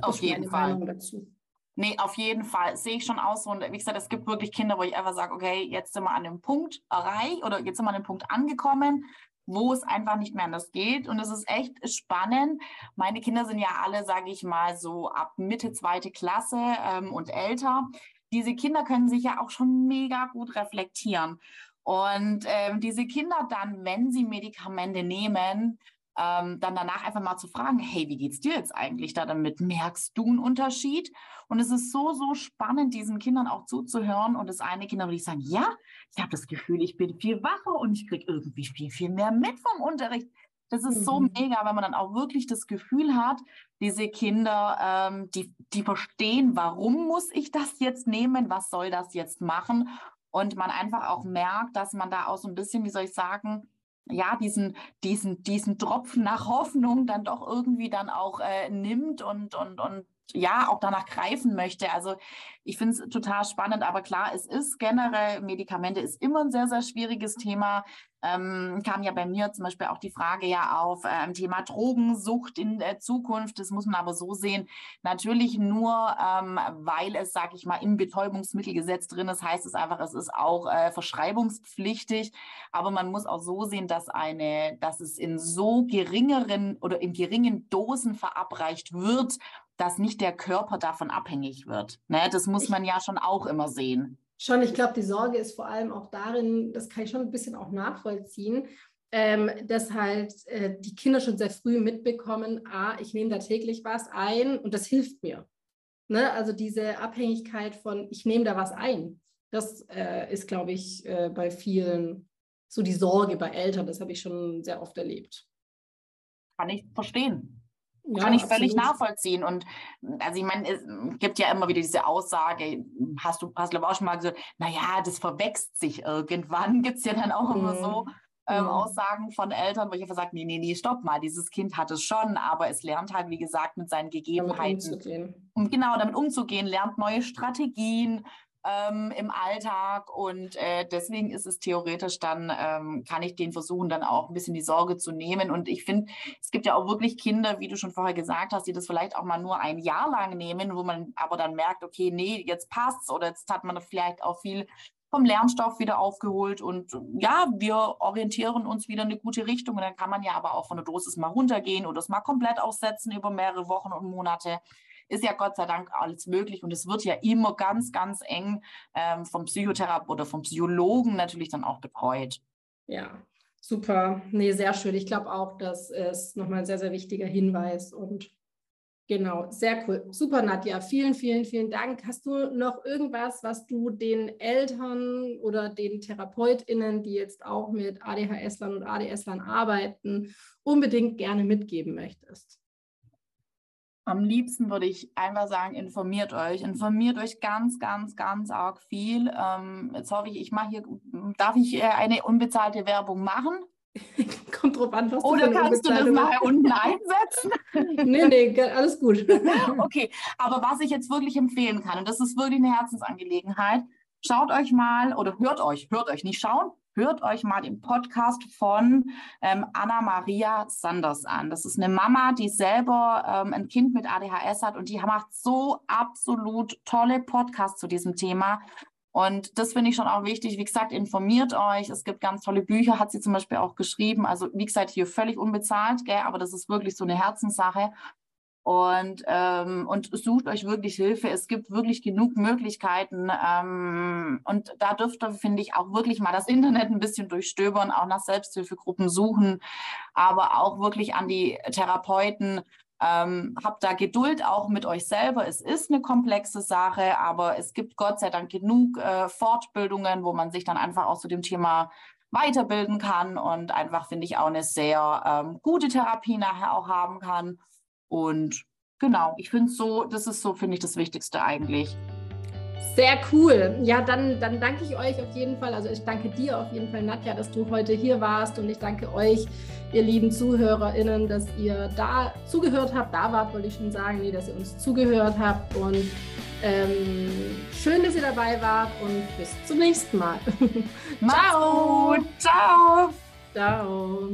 Auf jeden Fall. Dazu. Nee, auf jeden Fall. Sehe ich schon aus. Und wie gesagt, es gibt wirklich Kinder, wo ich einfach sage, okay, jetzt sind wir an dem Punkt erreicht oder jetzt sind wir an dem Punkt angekommen, wo es einfach nicht mehr anders geht. Und es ist echt spannend. Meine Kinder sind ja alle, sage ich mal, so ab Mitte zweite Klasse ähm, und älter. Diese Kinder können sich ja auch schon mega gut reflektieren. Und ähm, diese Kinder dann, wenn sie Medikamente nehmen, ähm, dann danach einfach mal zu fragen, hey, wie geht's dir jetzt eigentlich da damit? Merkst du einen Unterschied? Und es ist so, so spannend, diesen Kindern auch zuzuhören. Und das eine Kinder würde ich sagen, ja, ich habe das Gefühl, ich bin viel wacher und ich kriege irgendwie viel, viel mehr mit vom Unterricht. Das ist mhm. so mega, wenn man dann auch wirklich das Gefühl hat, diese Kinder, ähm, die, die verstehen, warum muss ich das jetzt nehmen, was soll das jetzt machen? Und man einfach auch merkt, dass man da auch so ein bisschen, wie soll ich sagen, ja, diesen, diesen, diesen Tropfen nach Hoffnung dann doch irgendwie dann auch äh, nimmt und, und, und ja, auch danach greifen möchte. Also ich finde es total spannend, aber klar, es ist generell, Medikamente ist immer ein sehr, sehr schwieriges Thema. Ähm, kam ja bei mir zum Beispiel auch die Frage ja auf ähm, Thema Drogensucht in der Zukunft. Das muss man aber so sehen. Natürlich nur, ähm, weil es, sage ich mal, im Betäubungsmittelgesetz drin ist, heißt es einfach, es ist auch äh, verschreibungspflichtig. Aber man muss auch so sehen, dass eine, dass es in so geringeren oder in geringen Dosen verabreicht wird dass nicht der Körper davon abhängig wird. Ne? Das muss man ja schon auch immer sehen. Schon, ich glaube, die Sorge ist vor allem auch darin, das kann ich schon ein bisschen auch nachvollziehen, ähm, dass halt äh, die Kinder schon sehr früh mitbekommen, ah, ich nehme da täglich was ein und das hilft mir. Ne? Also diese Abhängigkeit von, ich nehme da was ein, das äh, ist, glaube ich, äh, bei vielen so die Sorge bei Eltern, das habe ich schon sehr oft erlebt. Kann ich verstehen. Ja, Kann ich absolut. völlig nachvollziehen. Und also ich meine, es gibt ja immer wieder diese Aussage, hast du, hast du auch schon mal gesagt, naja, das verwächst sich irgendwann. Gibt es ja dann auch mhm. immer so ähm, mhm. Aussagen von Eltern, wo ich einfach sage, nee, nee, nee, stopp mal, dieses Kind hat es schon, aber es lernt halt, wie gesagt, mit seinen Gegebenheiten. Damit umzugehen. Um, genau, damit umzugehen, lernt neue Strategien, ähm, im Alltag und äh, deswegen ist es theoretisch dann, ähm, kann ich den versuchen, dann auch ein bisschen die Sorge zu nehmen. Und ich finde, es gibt ja auch wirklich Kinder, wie du schon vorher gesagt hast, die das vielleicht auch mal nur ein Jahr lang nehmen, wo man aber dann merkt, okay, nee, jetzt passt's oder jetzt hat man vielleicht auch viel vom Lernstoff wieder aufgeholt und ja, wir orientieren uns wieder in eine gute Richtung. Und dann kann man ja aber auch von der Dosis mal runtergehen oder es mal komplett aussetzen über mehrere Wochen und Monate ist ja Gott sei Dank alles möglich und es wird ja immer ganz, ganz eng ähm, vom Psychotherapeuten oder vom Psychologen natürlich dann auch betreut. Ja, super. Nee, sehr schön. Ich glaube auch, das ist nochmal ein sehr, sehr wichtiger Hinweis und Genau, sehr cool. Super, Nadja. Vielen, vielen, vielen Dank. Hast du noch irgendwas, was du den Eltern oder den TherapeutInnen, die jetzt auch mit ADHS-Lern und ADS-Lern arbeiten, unbedingt gerne mitgeben möchtest? Am liebsten würde ich einfach sagen, informiert euch. Informiert euch ganz, ganz, ganz arg viel. Ähm, jetzt hoffe ich, ich mache hier, darf ich äh, eine unbezahlte Werbung machen? Kommt drauf an, was Oder du kannst du das nachher unten einsetzen? nee, nee, alles gut. okay, aber was ich jetzt wirklich empfehlen kann, und das ist wirklich eine Herzensangelegenheit, schaut euch mal oder hört euch, hört euch, nicht schauen, hört euch mal den Podcast von ähm, Anna-Maria Sanders an. Das ist eine Mama, die selber ähm, ein Kind mit ADHS hat und die macht so absolut tolle Podcasts zu diesem Thema. Und das finde ich schon auch wichtig. Wie gesagt, informiert euch. Es gibt ganz tolle Bücher, hat sie zum Beispiel auch geschrieben. Also wie gesagt, hier völlig unbezahlt, gell? aber das ist wirklich so eine Herzenssache. Und, ähm, und sucht euch wirklich Hilfe. Es gibt wirklich genug Möglichkeiten. Ähm, und da dürft ihr, finde ich, auch wirklich mal das Internet ein bisschen durchstöbern, auch nach Selbsthilfegruppen suchen, aber auch wirklich an die Therapeuten ähm, habt da Geduld auch mit euch selber. Es ist eine komplexe Sache, aber es gibt Gott sei Dank genug äh, Fortbildungen, wo man sich dann einfach auch zu dem Thema weiterbilden kann und einfach, finde ich, auch eine sehr ähm, gute Therapie nachher auch haben kann. Und genau, ich finde es so, das ist so, finde ich, das Wichtigste eigentlich. Sehr cool. Ja, dann, dann danke ich euch auf jeden Fall. Also ich danke dir auf jeden Fall, Nadja, dass du heute hier warst und ich danke euch, ihr lieben ZuhörerInnen, dass ihr da zugehört habt. Da wart, wollte ich schon sagen, nee, dass ihr uns zugehört habt und ähm, schön, dass ihr dabei wart und bis zum nächsten Mal. Ciao. Ciao. Ciao.